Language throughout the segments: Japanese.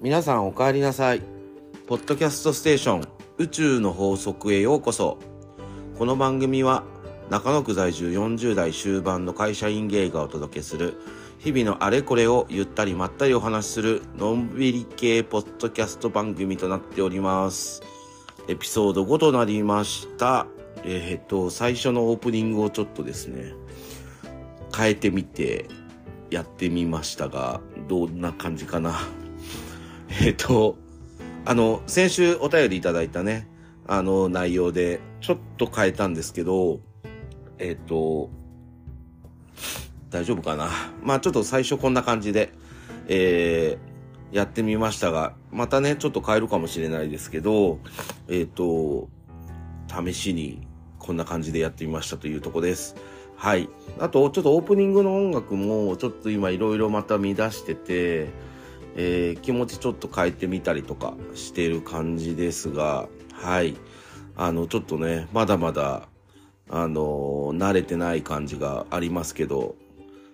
皆さんお帰りなさい。ポッドキャストステーション宇宙の法則へようこそ。この番組は中野区在住40代終盤の会社員芸がお届けする日々のあれこれをゆったりまったりお話しするのんびり系ポッドキャスト番組となっております。エピソード5となりました。えー、っと、最初のオープニングをちょっとですね、変えてみてやってみましたが、どんな感じかな。えっ、と、あの、先週お便りいただいたね、あの内容で、ちょっと変えたんですけど、えっ、と、大丈夫かな？まあちょっと最初こんな感じで、えー、やってみましたが、またね、ちょっと変えるかもしれないですけど、えっ、と、試しにこんな感じでやってみましたというとこです。はい。あと、ちょっとオープニングの音楽も、ちょっと今いろいろまた見出してて、えー、気持ちちょっと変えてみたりとかしてる感じですが、はい。あの、ちょっとね、まだまだ、あの、慣れてない感じがありますけど、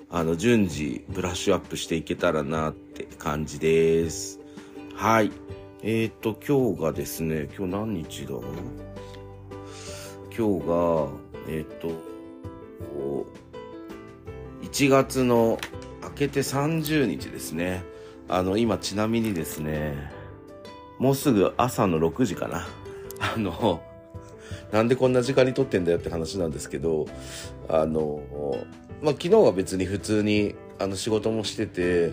あの、順次ブラッシュアップしていけたらなって感じです。はい。えっ、ー、と、今日がですね、今日何日だ今日が、えっ、と、1月の明けて30日ですね。あの、今ちなみにですね、もうすぐ朝の6時かな。あの、なんでこんな時間に撮ってんだよって話なんですけど、あの、まあ、昨日は別に普通に、あの、仕事もしてて、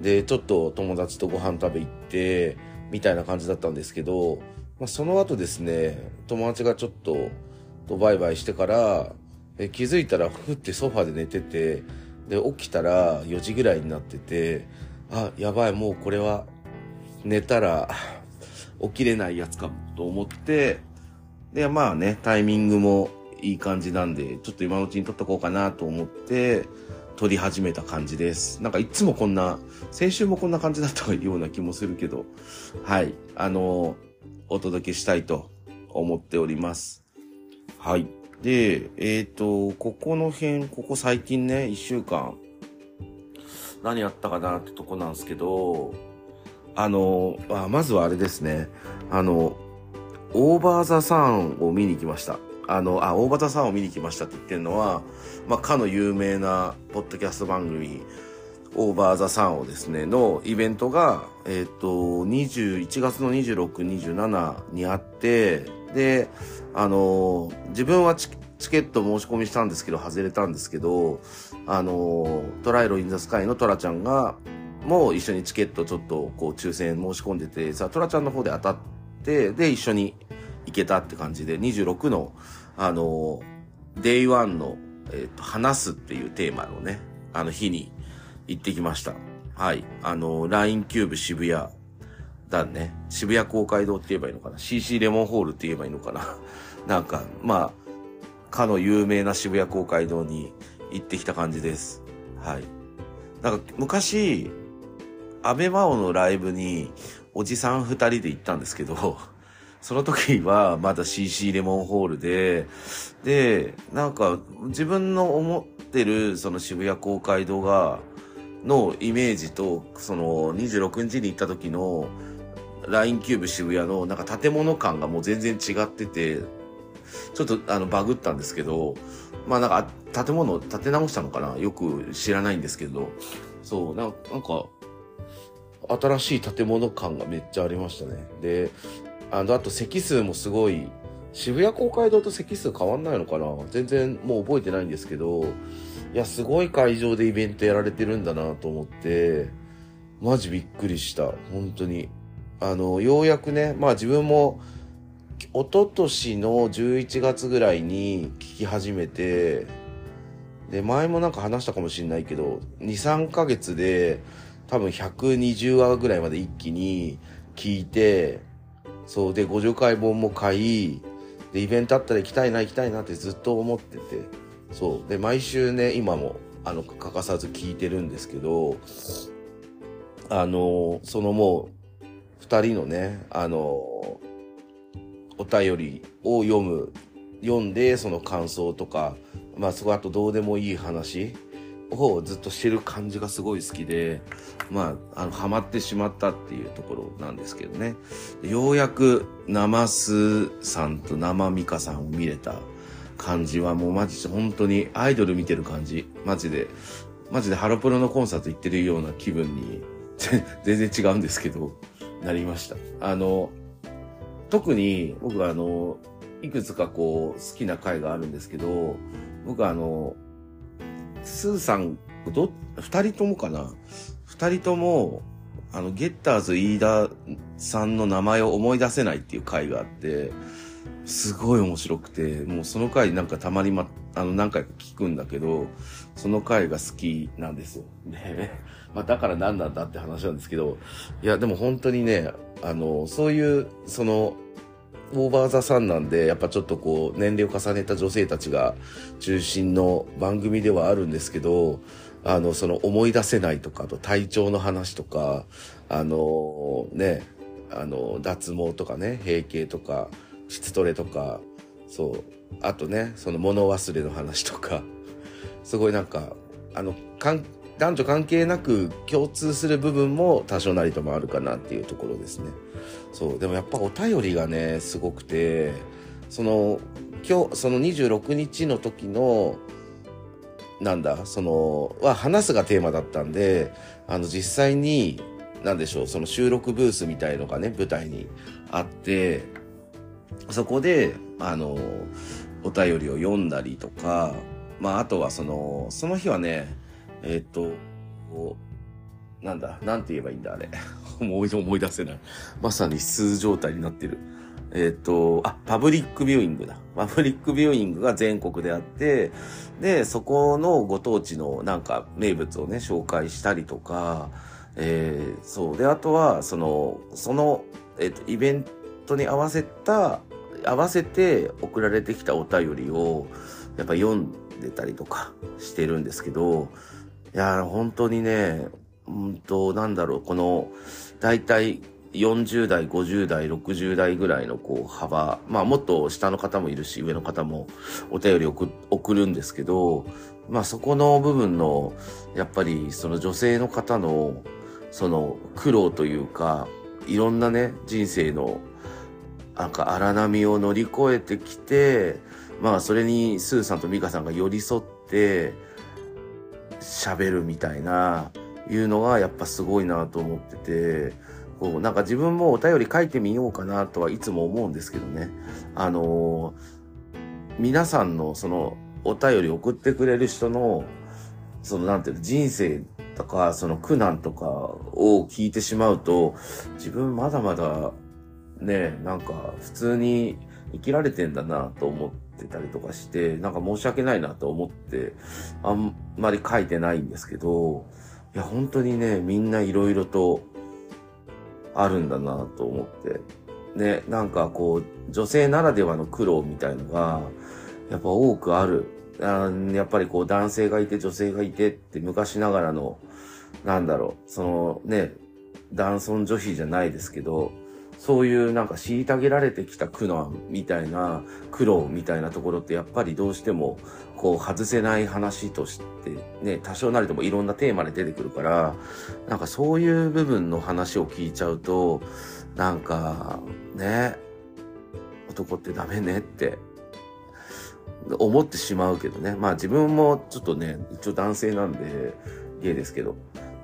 で、ちょっと友達とご飯食べ行って、みたいな感じだったんですけど、まあ、その後ですね、友達がちょっと、とバイバイしてから、え気づいたら、ふってソファで寝てて、で、起きたら4時ぐらいになってて、あ、やばい、もうこれは寝たら起きれないやつかと思って、で、まあね、タイミングもいい感じなんで、ちょっと今のうちに撮っとこうかなと思って、撮り始めた感じです。なんかいつもこんな、先週もこんな感じだったような気もするけど、はい、あの、お届けしたいと思っております。はい。で、えっ、ー、と、ここの辺、ここ最近ね、一週間、何やったかなってとこなんですけど、あの、あまずはあれですね。あの、オーバーザサンを見に来ました。あの、あ、オーバーザサンを見に来ましたって言ってるのは、まあ、かの有名なポッドキャスト番組、オーバーザサンをですね、のイベントが、えっ、ー、と、21月の26、27にあって、で、あの、自分はチチケット申し込みしたんですけど、外れたんですけど、あの、トライロインザスカイのトラちゃんが、もう一緒にチケットちょっとこう抽選申し込んでて、さ、トラちゃんの方で当たって、で、一緒に行けたって感じで、26の、あの、 Day One の、えっ、ー、と、話すっていうテーマのね、あの日に行ってきました。はい。あの、LINE キューブ渋谷だね。渋谷公会堂って言えばいいのかな ?CC レモンホールって言えばいいのかな なんか、まあ、かの有名な渋谷公会堂に行ってきた感じです。はい。なんか昔、安倍真央のライブにおじさん二人で行ったんですけど、その時はまだ CC レモンホールで、で、なんか自分の思ってるその渋谷公会堂が、のイメージと、その26日に行った時の LINE キューブ渋谷のなんか建物感がもう全然違ってて、ちょっとあのバグったんですけど、まあなんか建物を建て直したのかな？よく知らないんですけど、そう、なんか、新しい建物感がめっちゃありましたね。で、あの、あと席数もすごい、渋谷公会堂と席数変わんないのかな？全然もう覚えてないんですけど、いや、すごい会場でイベントやられてるんだなと思って、マジびっくりした。本当に。あの、ようやくね、まあ自分も、一昨年の11月ぐらいに聞き始めて、で、前もなんか話したかもしれないけど、2、3ヶ月で多分120話ぐらいまで一気に聞いて、そうで、50回本も買い、で、イベントあったら行きたいな、行きたいなってずっと思ってて、そう。で、毎週ね、今も、あの、欠かさず聞いてるんですけど、あの、そのもう、二人のね、あの、お便りを読む、読んで、その感想とか、まあそこあとどうでもいい話をずっとしてる感じがすごい好きで、まあ、あの、ハマってしまったっていうところなんですけどね。ようやく、生スさんと生ミカさんを見れた感じはもうマジで本当にアイドル見てる感じ。マジで、マジでハロプロのコンサート行ってるような気分に、全然違うんですけど、なりました。あの、特に僕はあの、いくつかこう好きな回があるんですけど、僕はあの、スーさん、ど、二人ともかな？二人とも、あの、ゲッターズ飯田さんの名前を思い出せないっていう回があって、すごい面白くて、もうその回なんかたまにま、あの何回か聞くんだけど、その回が好きなんですよ。で、まあだから何なんだって話なんですけど、いやでも本当にね、あの、そういう、その、オーバーザさんなんで、やっぱちょっとこう、年齢を重ねた女性たちが中心の番組ではあるんですけど、あの、その思い出せないとか、あと体調の話とか、あの、ね、あの、脱毛とかね、閉経とか、質トレとか、そう、あとね、その物忘れの話とか、すごいなんか、あの、男女関係なく共通する部分も多少なりともあるかなっていうところですね。そう、でもやっぱお便りがね、すごくて、その、今日、その26日の時の、なんだ、その、は話すがテーマだったんで、あの、実際に、なんでしょう、その収録ブースみたいのがね、舞台にあって、そこで、あの、お便りを読んだりとか、まあ、あとはその、その日はね、えー、っと、なんだ、なんて言えばいいんだ、あれ。思い思い出せない。まさに数状態になってる。えー、っと、あ、パブリックビューイングだ。パブリックビューイングが全国であって、で、そこのご当地のなんか名物をね、紹介したりとか、えー、そう。で、あとは、その、その、えっと、イベントに合わせた、合わせて送られてきたお便りを、やっぱ読んでたりとかしてるんですけど、いや、本当にね、うんと、なんだろう、この、大体40代、50代、60代ぐらいのこう幅、まあもっと下の方もいるし、上の方もお便り送送るんですけど、まあそこの部分の、やっぱりその女性の方の、その苦労というか、いろんなね、人生の、なんか荒波を乗り越えてきて、まあそれにスーさんとミカさんが寄り添って、喋るみたいな、いうのがやっぱすごいなと思ってて、こう、なんか自分もお便り書いてみようかなとはいつも思うんですけどね。あの、皆さんのそのお便り送ってくれる人の、そのなんていうの、人生とか、その苦難とかを聞いてしまうと、自分まだまだ、ね、なんか普通に生きられてんだなと思って、ってたりとかして、なんか申し訳ないなと思って、あんまり書いてないんですけど、いや、本当にね、みんないろいろとあるんだなと思って。ね、なんかこう、女性ならではの苦労みたいのが、やっぱ多くある。あやっぱりこう男性がいて女性がいてって昔ながらの、なんだろう、そのね、男尊女卑じゃないですけど、そういうなんか虐げられてきた苦難みたいな、苦労みたいなところってやっぱりどうしてもこう外せない話としてね、多少なりともいろんなテーマで出てくるから、なんかそういう部分の話を聞いちゃうと、なんかね、男ってダメねって思ってしまうけどね。まあ自分もちょっとね、一応男性なんで、ゲイですけど、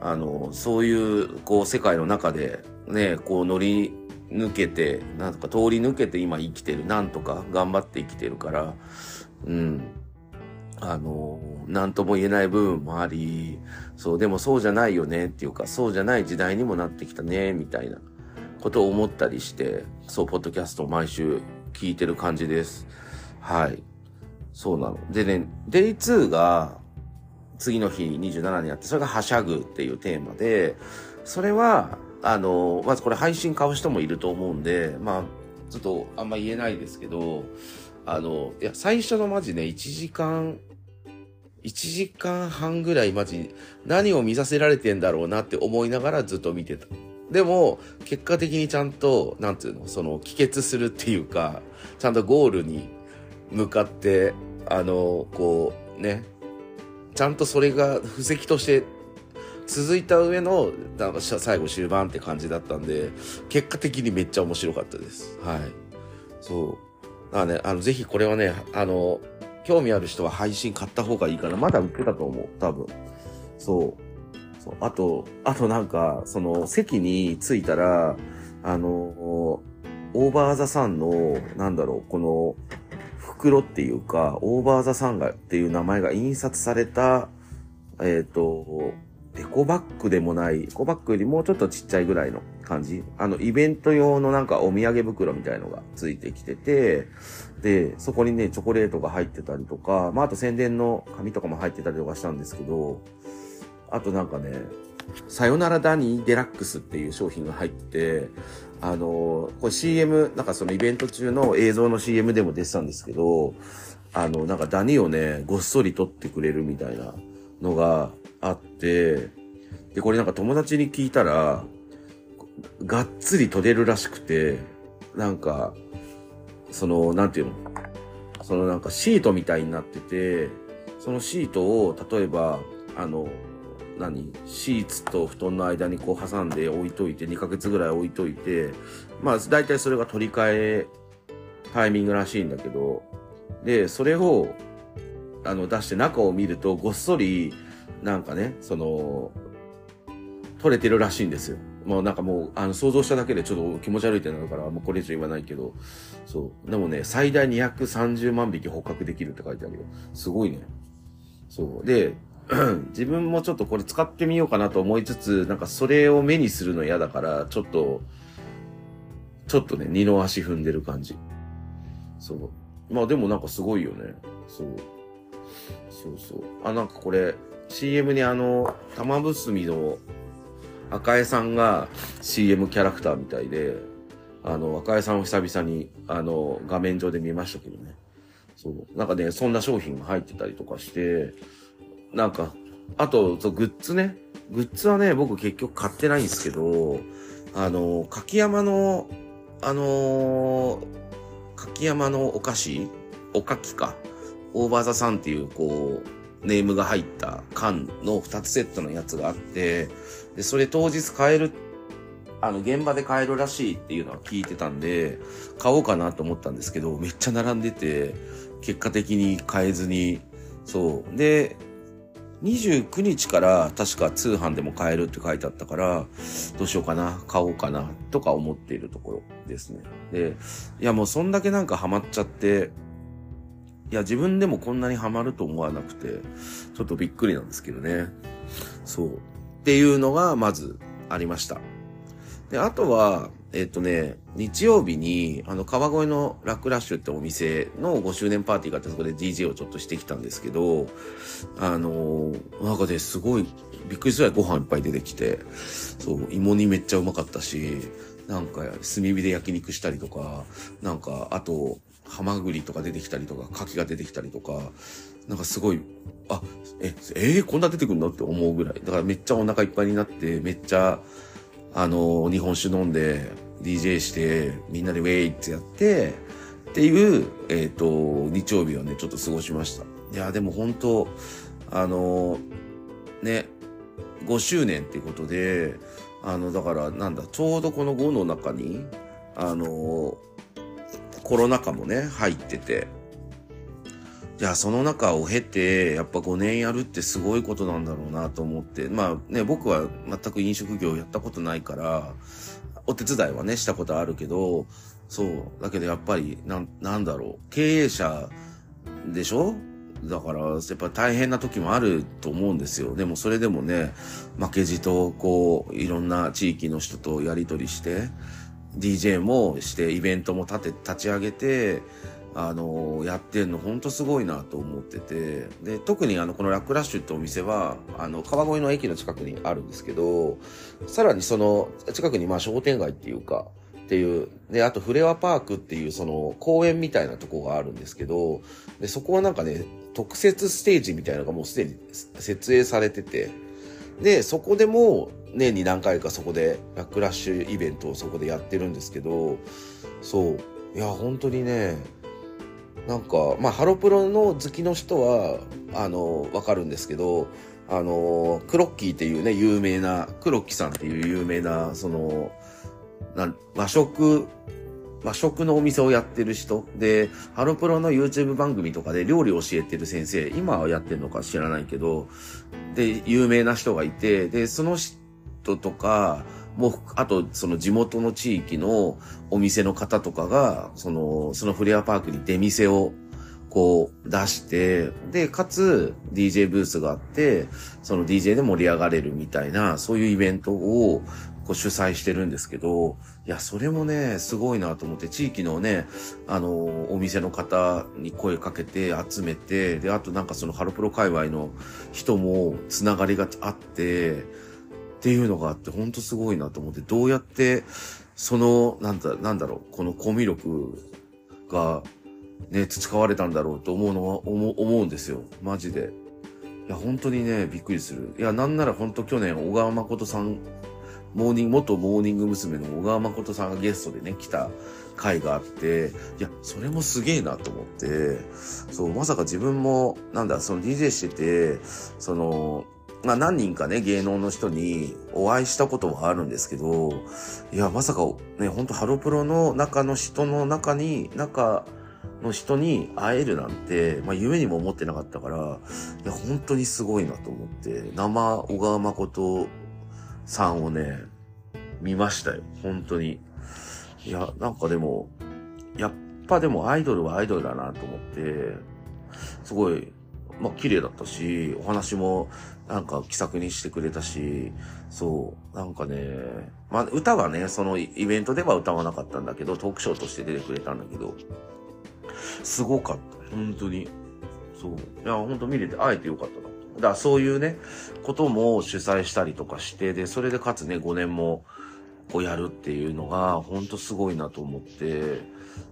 あの、そういう、こう、世界の中で、ね、こう乗り抜けて、なんとか通り抜けて今生きてる。なんとか頑張って生きてるから、うん。あの、なんとも言えない部分もあり、そう、でもそうじゃないよねっていうか、そうじゃない時代にもなってきたね、みたいなことを思ったりして、そう、ポッドキャストを毎週聞いてる感じです。はい。そうなの。でね、デイ2が次の日27にあって、それがはしゃぐっていうテーマで、それは、あの、まずこれ配信買う人もいると思うんで、まあ、ちょっとあんま言えないですけど、あの、いや、最初のマジね、1時間、1時間半ぐらいマジ、何を見させられてんだろうなって思いながらずっと見てた。でも、結果的にちゃんと、なんていうの、その、帰結するっていうか、ちゃんとゴールに向かって、あの、こう、ね、ちゃんとそれが布石として続いた上の、最後終盤って感じだったんで、結果的にめっちゃ面白かったです。はい。そう。だからね、あの、ぜひこれはね、あの、興味ある人は配信買った方がいいかな。まだ売ってたと思う。多分。そう。そう。あと、あとなんか、その、席に着いたら、あの、オーバーザさんの、なんだろう、この、袋っていうか、オーバーザさんがっていう名前が印刷された、えっ、ー、と、エコバッグでもない、エコバッグよりもうちょっとちっちゃいぐらいの感じ？あの、イベント用のなんかお土産袋みたいのがついてきてて、で、そこにね、チョコレートが入ってたりとか、まあ、あと宣伝の紙とかも入ってたりとかしたんですけど、あとなんかね、さよならダニーデラックスっていう商品が入ってて、あの、これ CM、なんかそのイベント中の映像の CM でも出てたんですけど、あの、なんかダニをね、ごっそり撮ってくれるみたいなのがあって、で、これなんか友達に聞いたら、がっつり撮れるらしくて、なんか、その、なんていうの？そのなんかシートみたいになってて、そのシートを、例えば、あの、何？シーツと布団の間にこう挟んで置いといて、2ヶ月ぐらい置いといて、まあ大体それが取り替えタイミングらしいんだけど、で、それを、あの、出して中を見ると、ごっそり、なんかね、その、取れてるらしいんですよ。もうなんかもう、あの、想像しただけでちょっと気持ち悪いってなるから、もうこれ以上言わないけど、そう。でもね、最大230万匹捕獲できるって書いてあるよ。すごいね。そう。で、自分もちょっとこれ使ってみようかなと思いつつ、なんかそれを目にするの嫌だから、ちょっと、ちょっとね、二の足踏んでる感じ。そう。まあでもなんかすごいよね。そう。そうそう。あ、なんかこれ、CM にあの、玉結びの赤江さんが CM キャラクターみたいで、あの、赤江さんを久々に、あの、画面上で見ましたけどね。そう。なんかね、そんな商品が入ってたりとかして、なんか、あと、そう、グッズね。グッズはね、僕結局買ってないんですけど、あの、柿山の、あの柿山のお菓子おかきか。オーバーザさんっていう、こう、ネームが入った缶の2つセットのやつがあって、で、それ当日買える、あの、現場で買えるらしいっていうのは聞いてたんで、買おうかなと思ったんですけど、めっちゃ並んでて、結果的に買えずに、そう。で、29日から確か通販でも買えるって書いてあったから、どうしようかな、買おうかな、とか思っているところですね。で、いやもうそんだけなんかハマっちゃって、いや自分でもこんなにハマると思わなくて、ちょっとびっくりなんですけどね。そう。っていうのがまずありました。で、あとは、えっ、とね、日曜日に、あの、川越のラックラッシュってお店の5周年パーティーがあって、そこで DJ をちょっとしてきたんですけど、あのー、なんかですごい、びっくりするぐらいご飯いっぱい出てきて、そう、芋煮めっちゃうまかったし、なんか、炭火で焼肉したりとか、なんか、あと、ハマグリとか出てきたりとか、牡蠣が出てきたりとか、なんかすごい、あ、え、えー、こんな出てくるのって思うぐらい。だからめっちゃお腹いっぱいになって、めっちゃ、あの、日本酒飲んで、DJ して、みんなでウェイってやって、っていう、えっ、ー、と、日曜日をね、ちょっと過ごしました。いや、でも本当あの、ね、5周年っていうことで、あの、だから、なんだ、ちょうどこの5の中に、あの、コロナ禍もね、入ってて、じゃあその中を経て、やっぱ5年やるってすごいことなんだろうなと思って、まあね、僕は全く飲食業やったことないから、お手伝いはね、したことあるけど、そう。だけどやっぱり、なん、なんだろう。経営者でしょ？だから、やっぱ大変な時もあると思うんですよ。でもそれでもね、負けじと、こう、いろんな地域の人とやりとりして、DJ もして、イベントも立て、立ち上げて、あのやってんのほんとすごいなと思ってて。で特にあのこのラックラッシュってお店はあの川越の駅の近くにあるんですけどさらにその近くにまあ商店街っていうかっていうであとフレアパークっていうその公園みたいなとこがあるんですけどでそこはなんかね特設ステージみたいなのがもうすでに設営されてて。でそこでも年に何回かそこでラックラッシュイベントをそこでやってるんですけどそう。いや本当にねなんか、まあ、ハロプロの好きの人は、あの、わかるんですけど、あの、クロッキーっていうね、有名な、クロッキーさんっていう有名な、その、な和食、和食のお店をやってる人。で、ハロプロの YouTube 番組とかで料理を教えてる先生、今はやってるのか知らないけど、で、有名な人がいて、で、その人とか、もう、あと、その地元の地域のお店の方とかが、その、そのフレアパークに出店をこう出して、で、かつ DJ ブースがあって、その DJ で盛り上がれるみたいな、そういうイベントをこう主催してるんですけど、いや、それもね、すごいなと思って、地域のね、あの、お店の方に声かけて集めて、で、あとなんかそのハロプロ界隈の人もつながりがあって、っていうのがあって、ほんとすごいなと思って、どうやって、その、なんだ、なんだろう、このコミュ力がね、培われたんだろうと思うのは、思思うんですよ。マジで。いや、本当にね、びっくりする。いや、なんなら本当去年、小川誠さん、モーニング、元モーニング娘。の小川誠さんがゲストでね、来た回があって、いや、それもすげえなと思って、そう、まさか自分も、なんだ、その DJ してて、その、まあ何人かね、芸能の人にお会いしたことはあるんですけど、いや、まさかね、ほんとハロプロの中の人の中に、中、の人に会えるなんて、まあ夢にも思ってなかったから、いや、本当にすごいなと思って、生小川誠さんをね、見ましたよ。本当に。いや、なんかでも、やっぱでもアイドルはアイドルだなと思って、すごい、まあ綺麗だったし、お話もなんか気さくにしてくれたし、そう、なんかね、まあ歌はね、そのイベントでは歌わなかったんだけど、トークショーとして出てくれたんだけど、すごかった。本当に。そう。いや、本当見れて会えてよかったな。だからそういうね、ことも主催したりとかして、で、それでかつね、5年もこうやるっていうのが、本当すごいなと思って、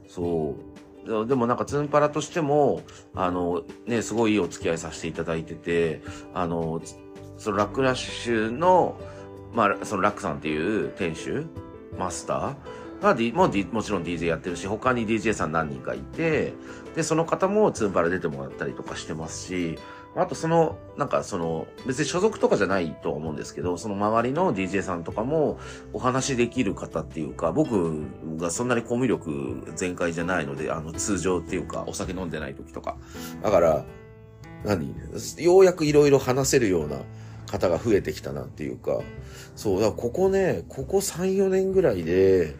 そう。でもなんかツンパラとしても、あの、ね、すごいいいお付き合いさせていただいてて、あの、そのラックラッシュの、まあ、そのラックさんっていう店主、マスターが、D、も D、もちろん DJ やってるし、他に DJ さん何人かいて、で、その方もツンパラ出てもらったりとかしてますし、あとその、なんかその、別に所属とかじゃないと思うんですけど、その周りの DJ さんとかもお話できる方っていうか、僕がそんなにコミュ力全開じゃないので、あの通常っていうか、お酒飲んでない時とか。だから、何？ようやくいろいろ話せるような方が増えてきたなっていうか、そう、だからここね、ここ3、4年ぐらいで、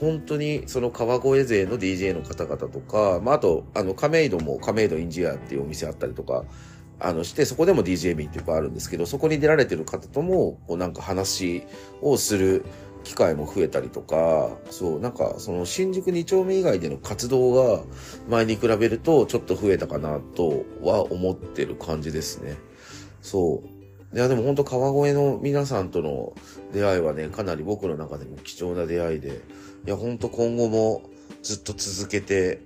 本当にその川越勢の DJ の方々とか、まあ、あと、あの、亀戸も亀戸インジアっていうお店あったりとか、あの、して、そこでも DJ 便っていうかあるんですけど、そこに出られてる方とも、こうなんか話をする機会も増えたりとか、そう、なんかその新宿2丁目以外での活動が前に比べるとちょっと増えたかなとは思ってる感じですね。そう。いや、でも本当川越の皆さんとの出会いはね、かなり僕の中でも貴重な出会いで、いや、ほんと今後もずっと続けて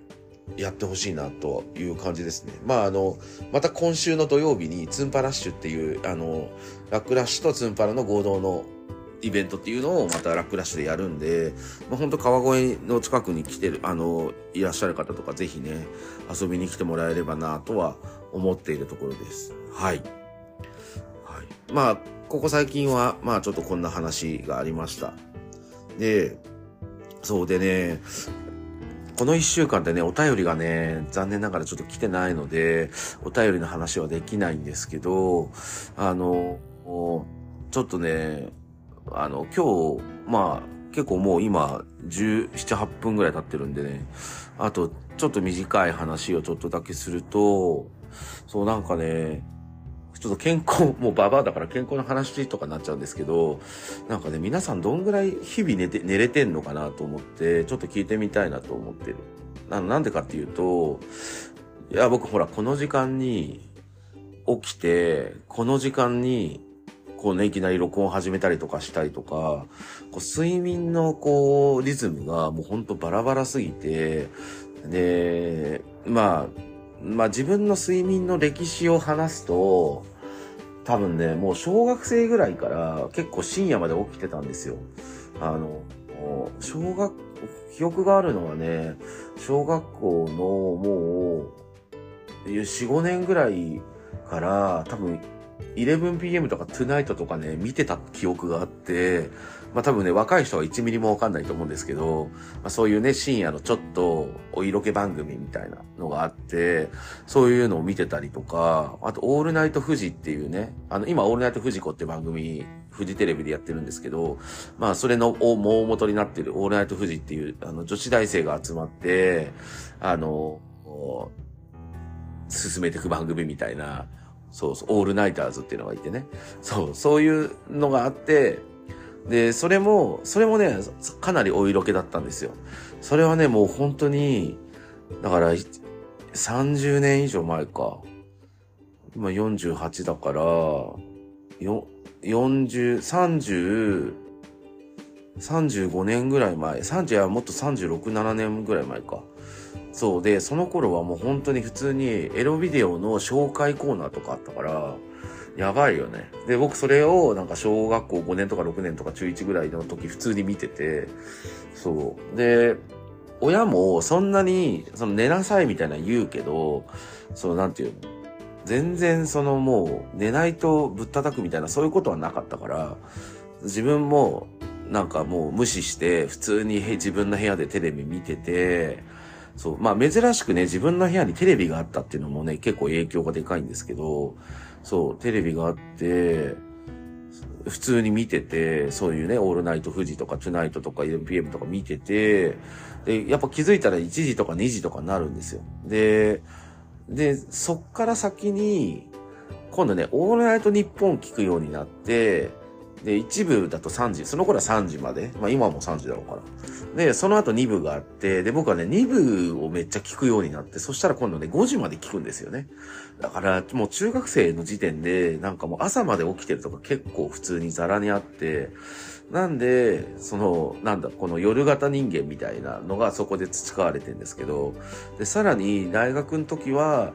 やってほしいなという感じですね。まあ、あの、また今週の土曜日にツンパラッシュっていう、あの、ラックラッシュとツンパラの合同のイベントっていうのをまたラックラッシュでやるんで、まあ、本当川越の近くに来てる、あの、いらっしゃる方とかぜひね、遊びに来てもらえればなとは思っているところです。はい。はい。まあ、ここ最近は、まあちょっとこんな話がありました。で、そうでね、この一週間でね、お便りがね、残念ながらちょっと来てないので、お便りの話はできないんですけど、あの、ちょっとね、あの、今日、まあ、結構もう今、17、8分ぐらい経ってるんでね、あと、ちょっと短い話をちょっとだけすると、そうなんかね、ちょっと健康、もうババアだから健康の話とかになっちゃうんですけど、なんかね、皆さんどんぐらい日々寝て、寝れてんのかなと思って、ちょっと聞いてみたいなと思ってる。ななんでかっていうと、いや、僕ほら、この時間に起きて、この時間に、こうね、いきなり録音始めたりとかしたりとか、こう睡眠のこう、リズムがもうほんとバラバラすぎて、で、まあ、まあ自分の睡眠の歴史を話すと、多分ね、もう小学生ぐらいから結構深夜まで起きてたんですよ。あの、小学、記憶があるのはね、小学校のもう、4、5年ぐらいから、多分、11pm とか tonight とかね、見てた記憶があって、まあ多分ね、若い人は1ミリもわかんないと思うんですけど、まあそういうね、深夜のちょっとお色気番組みたいなのがあって、そういうのを見てたりとか、あと、オールナイト富士っていうね、あの、今、オールナイト富士子って番組、富士テレビでやってるんですけど、まあ、それの大大元になってるオールナイト富士っていう、あの、女子大生が集まって、あの、進めていく番組みたいな、そうそう、オールナイターズっていうのがいてね。そう、そういうのがあって、で、それも、それもね、かなりお色気だったんですよ。それはね、もう本当に、だから、30年以上前か。今48だから、よ、40、30、35年ぐらい前、30やもっと36、7年ぐらい前か。そうで、その頃はもう本当に普通にエロビデオの紹介コーナーとかあったから、やばいよね。で、僕それをなんか小学校5年とか6年とか中1ぐらいの時普通に見てて、そう。で、親もそんなに、その寝なさいみたいな言うけど、そのなんていうの全然そのもう寝ないとぶったたくみたいなそういうことはなかったから、自分もなんかもう無視して普通に自分の部屋でテレビ見てて、そう、まあ珍しくね自分の部屋にテレビがあったっていうのもね結構影響がでかいんですけど、そう、テレビがあって、普通に見てて、そういうね、オールナイト富士とかトゥナイトとか MPM とか見てて、で、やっぱ気づいたら1時とか2時とかになるんですよ。で、で、そっから先に、今度ね、オールナイト日本聞くようになって、で、一部だと3時、その頃は3時まで。まあ今も3時だろうから。で、その後2部があって、で、僕はね、2部をめっちゃ聞くようになって、そしたら今度ね、5時まで聞くんですよね。だから、もう中学生の時点で、なんかもう朝まで起きてるとか結構普通にザラにあって、なんで、その、なんだ、この夜型人間みたいなのがそこで培われてんですけど、で、さらに大学の時は、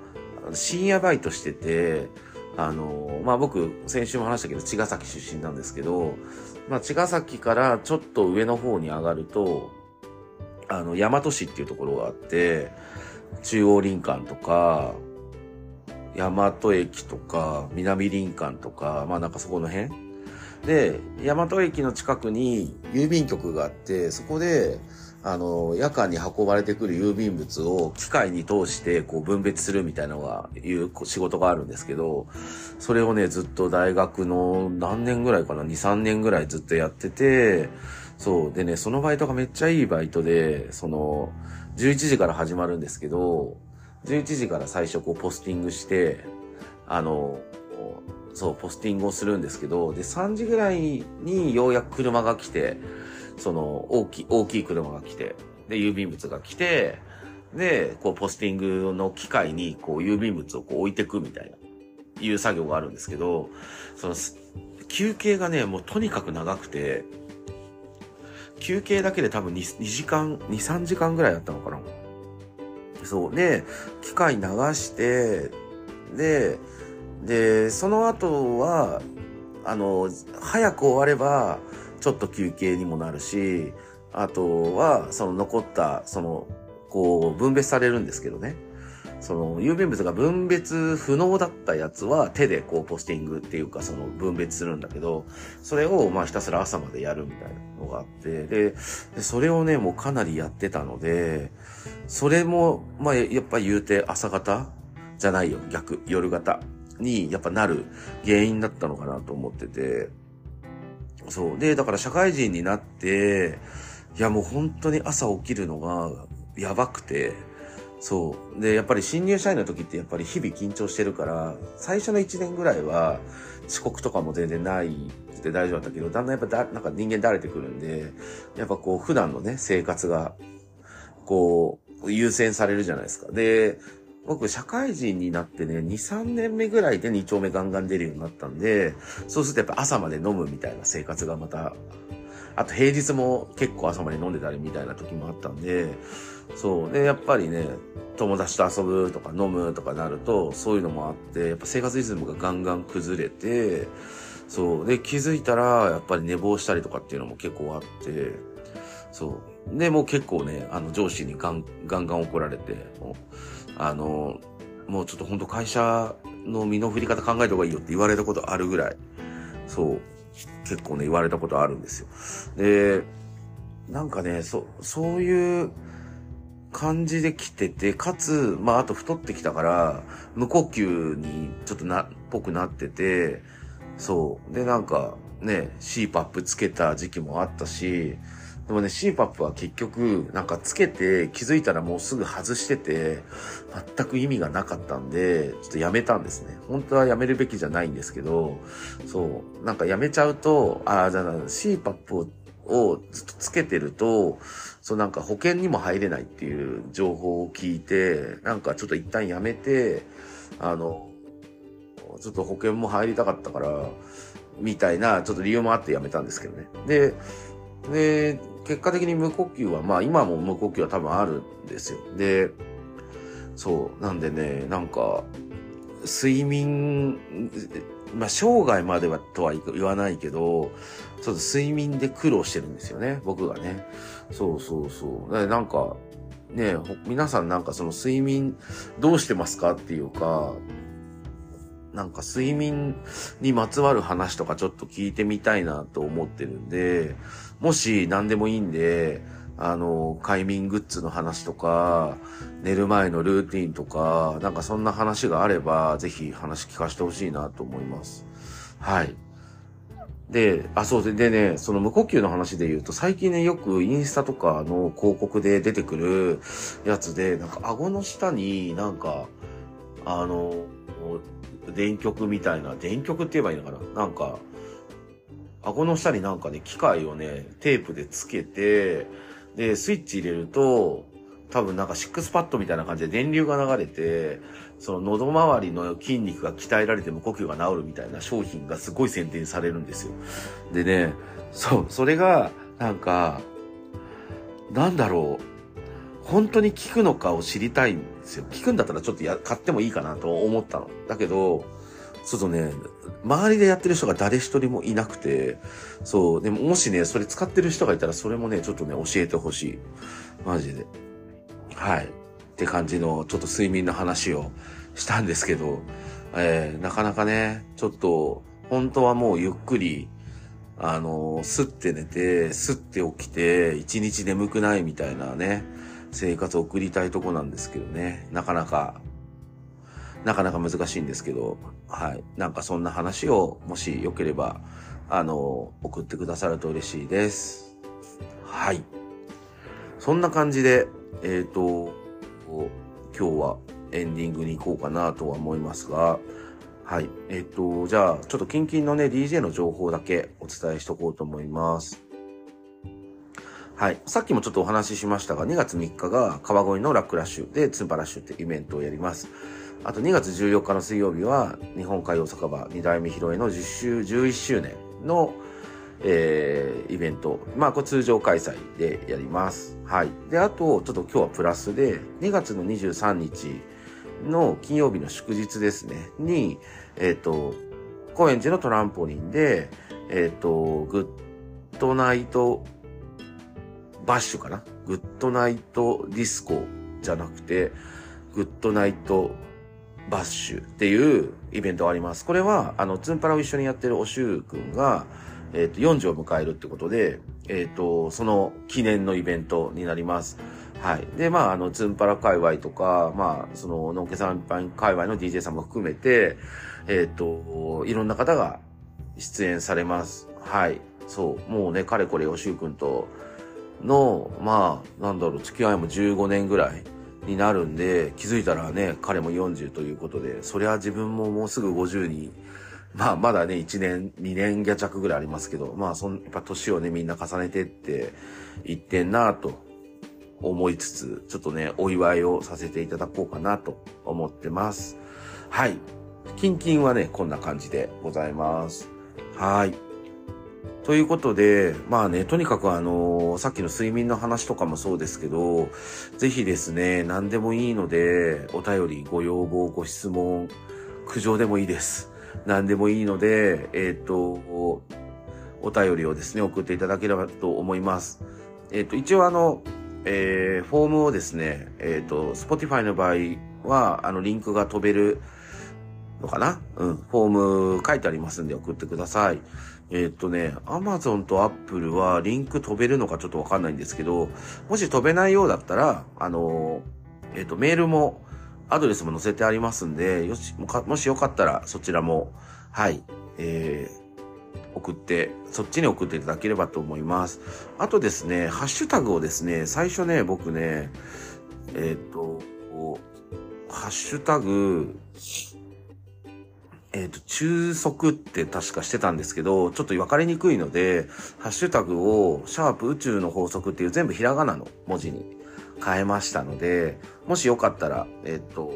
深夜バイトしてて、あの、まあ、僕、先週も話したけど、茅ヶ崎出身なんですけど、まあ、茅ヶ崎からちょっと上の方に上がると、あの、大和市っていうところがあって、中央林間とか、大和駅とか、南林間とか、まあなんかそこの辺。で、大和駅の近くに郵便局があって、そこで、あの、夜間に運ばれてくる郵便物を機械に通してこう分別するみたいなのが、いう仕事があるんですけど、それをね、ずっと大学の何年ぐらいかな、2、3年ぐらいずっとやってて、そう。でね、そのバイトがめっちゃいいバイトで、その、11時から始まるんですけど、11時から最初こうポスティングして、あの、そう、ポスティングをするんですけど、で、3時ぐらいにようやく車が来て、その、大きい、大きい車が来て、で、郵便物が来て、で、こう、ポスティングの機械に、こう、郵便物をこう置いてくみたいな、いう作業があるんですけど、その、休憩がね、もうとにかく長くて、休憩だけで多分 2, 2時間、2、3時間ぐらいだったのかな。そう。で、機械流して、で、で、その後は、あの、早く終われば、ちょっと休憩にもなるし、あとは、その残った、その、こう、分別されるんですけどね。その、郵便物が分別不能だったやつは手でこう、ポスティングっていうか、その、分別するんだけど、それを、まあ、ひたすら朝までやるみたいなのがあって、で、それをね、もうかなりやってたので、それも、まあ、やっぱ言うて朝方じゃないよ、逆、夜型にやっぱなる原因だったのかなと思ってて、そう。で、だから社会人になって、いやもう本当に朝起きるのがやばくて、そう。で、やっぱり新入社員の時ってやっぱり日々緊張してるから、最初の1年ぐらいは遅刻とかも全然ないって大丈夫だったけど、だんだんやっぱだ、なんか人間慣れてくるんで、やっぱこう普段のね、生活が、こう、優先されるじゃないですか。で、僕、社会人になってね、2、3年目ぐらいで2丁目ガンガン出るようになったんで、そうするとやっぱ朝まで飲むみたいな生活がまた、あと平日も結構朝まで飲んでたりみたいな時もあったんで、そう。で、やっぱりね、友達と遊ぶとか飲むとかなると、そういうのもあって、やっぱ生活リズムがガンガン崩れて、そう。で、気づいたら、やっぱり寝坊したりとかっていうのも結構あって、そう。で、もう結構ね、あの、上司にガンガンガン怒られて、もうあの、もうちょっと本当会社の身の振り方考えた方がいいよって言われたことあるぐらい、そう、結構ね、言われたことあるんですよ。で、なんかね、そ、そういう感じで来てて、かつ、まあ、あと太ってきたから、無呼吸にちょっとな、っぽくなってて、そう。で、なんか、ね、CPAP つけた時期もあったし、でもね、CPAP は結局、なんかつけて気づいたらもうすぐ外してて、全く意味がなかったんで、ちょっとやめたんですね。本当はやめるべきじゃないんですけど、そう、なんかやめちゃうと、ああ、じゃあ CPAP ををずっとつけてると、そうなんか保険にも入れないっていう情報を聞いて、なんかちょっと一旦やめて、あの、ちょっと保険も入りたかったから、みたいな、ちょっと理由もあってやめたんですけどね。で、で、結果的に無呼吸は、まあ今も無呼吸は多分あるんですよ。で、そう、なんでね、なんか、睡眠、まあ生涯まではとは言わないけど、ちょっと睡眠で苦労してるんですよね、僕がね。そうそうそう。なんか、ね、皆さんなんかその睡眠どうしてますかっていうか、なんか睡眠にまつわる話とかちょっと聞いてみたいなと思ってるんで、もし何でもいいんで、あの、快眠グッズの話とか、寝る前のルーティンとか、なんかそんな話があれば、ぜひ話聞かせてほしいなと思います。はい。で、あ、そうで、でね、その無呼吸の話で言うと、最近ね、よくインスタとかの広告で出てくるやつで、なんか顎の下になんか、あの、電極みたいな、電極って言えばいいのかな？なんか、顎の下になんかね、機械をね、テープでつけて、で、スイッチ入れると、多分なんかシックスパッドみたいな感じで電流が流れて、その喉周りの筋肉が鍛えられて無呼吸が治るみたいな商品がすごい宣伝されるんですよ。でね、そう、それが、なんか、なんだろう。本当に効くのかを知りたいんですよ。効くんだったらちょっとや買ってもいいかなと思ったの。だけど、ちょっとね、周りでやってる人が誰一人もいなくて、そう、でももしね、それ使ってる人がいたら、それもね、ちょっとね、教えてほしい。マジで。はい。って感じの、ちょっと睡眠の話をしたんですけど、えー、なかなかね、ちょっと、本当はもうゆっくり、あのー、すって寝て、すって起きて、一日眠くないみたいなね、生活を送りたいとこなんですけどね。なかなか、なかなか難しいんですけど、はい。なんかそんな話を、もしよければ、あの、送ってくださると嬉しいです。はい。そんな感じで、えっ、ー、と、今日はエンディングに行こうかなとは思いますが、はい。えっ、ー、と、じゃあ、ちょっとキンキンのね、DJ の情報だけお伝えしとこうと思います。はい。さっきもちょっとお話ししましたが、2月3日が川越のラックラッシュでツンパラッシュってイベントをやります。あと2月14日の水曜日は、日本海大阪場2代目披露宴の10周、11周年の、えー、イベント。まあ、これ通常開催でやります。はい。で、あと、ちょっと今日はプラスで、2月の23日の金曜日の祝日ですね、に、えっ、ー、と、高円寺のトランポリンで、えっ、ー、と、グッドナイトバッシュかな？グッドナイトディスコじゃなくて、グッドナイトバッシュっていうイベントがあります。これは、あの、ツンパラを一緒にやってるおしゅうくんが、えっ、ー、と、40を迎えるってことで、えっ、ー、と、その記念のイベントになります。はい。で、まあ、あの、ツンパラ界隈とか、まあ、その、のんけさん界隈の DJ さんも含めて、えっ、ー、と、いろんな方が出演されます。はい。そう。もうね、かれこれ、おしゅうくんと、の、まあ、なんだろう、付き合いも15年ぐらいになるんで、気づいたらね、彼も40ということで、そりゃ自分ももうすぐ50に、まあ、まだね、1年、2年ギャ弱ぐらいありますけど、まあ、そん、やっぱ年をね、みんな重ねてって言ってんなと思いつつ、ちょっとね、お祝いをさせていただこうかなと思ってます。はい。キンキンはね、こんな感じでございます。はい。ということで、まあね、とにかくあの、さっきの睡眠の話とかもそうですけど、ぜひですね、何でもいいので、お便り、ご要望、ご質問、苦情でもいいです。何でもいいので、えっ、と、お便りをですね、送っていただければと思います。えっ、と、一応あの、えー、フォームをですね、えっ、と、Spotify の場合は、あの、リンクが飛べるのかな？うん。フォーム書いてありますんで送ってください。え、っとね、Amazon と Apple はリンク飛べるのかちょっとわかんないんですけど、もし飛べないようだったら、あの、え、っと、メールも、アドレスも載せてありますんで、よし、もしよかったらそちらも、はい、えー、送って、そっちに送っていただければと思います。あとですね、ハッシュタグをですね、最初ね、僕ね、えっ、と、ハッシュタグ、えっ、ー、と、中速って確かしてたんですけど、ちょっと分かりにくいので、ハッシュタグを、シャープ宇宙の法則っていう全部ひらがなの文字に変えましたので、もしよかったら、えっ、ー、と、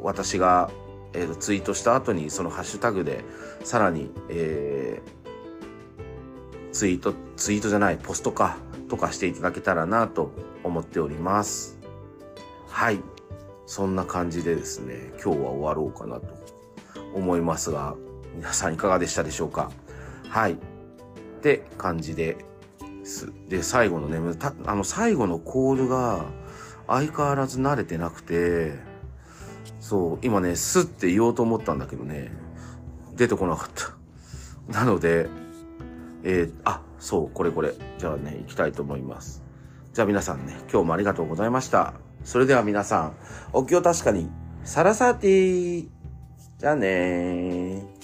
私が、えー、とツイートした後にそのハッシュタグで、さらに、えー、ツイート、ツイートじゃない、ポストか、とかしていただけたらなと思っております。はい。そんな感じでですね、今日は終わろうかなと思いますが、皆さんいかがでしたでしょうか？はい。って感じで、す。で、最後のね、たあの、最後のコールが相変わらず慣れてなくて、そう、今ね、すって言おうと思ったんだけどね、出てこなかった。なので、えー、あ、そう、これこれ。じゃあね、行きたいと思います。じゃあ皆さんね、今日もありがとうございました。それでは皆さん、お気を確かに、サラサーティーじゃあねー。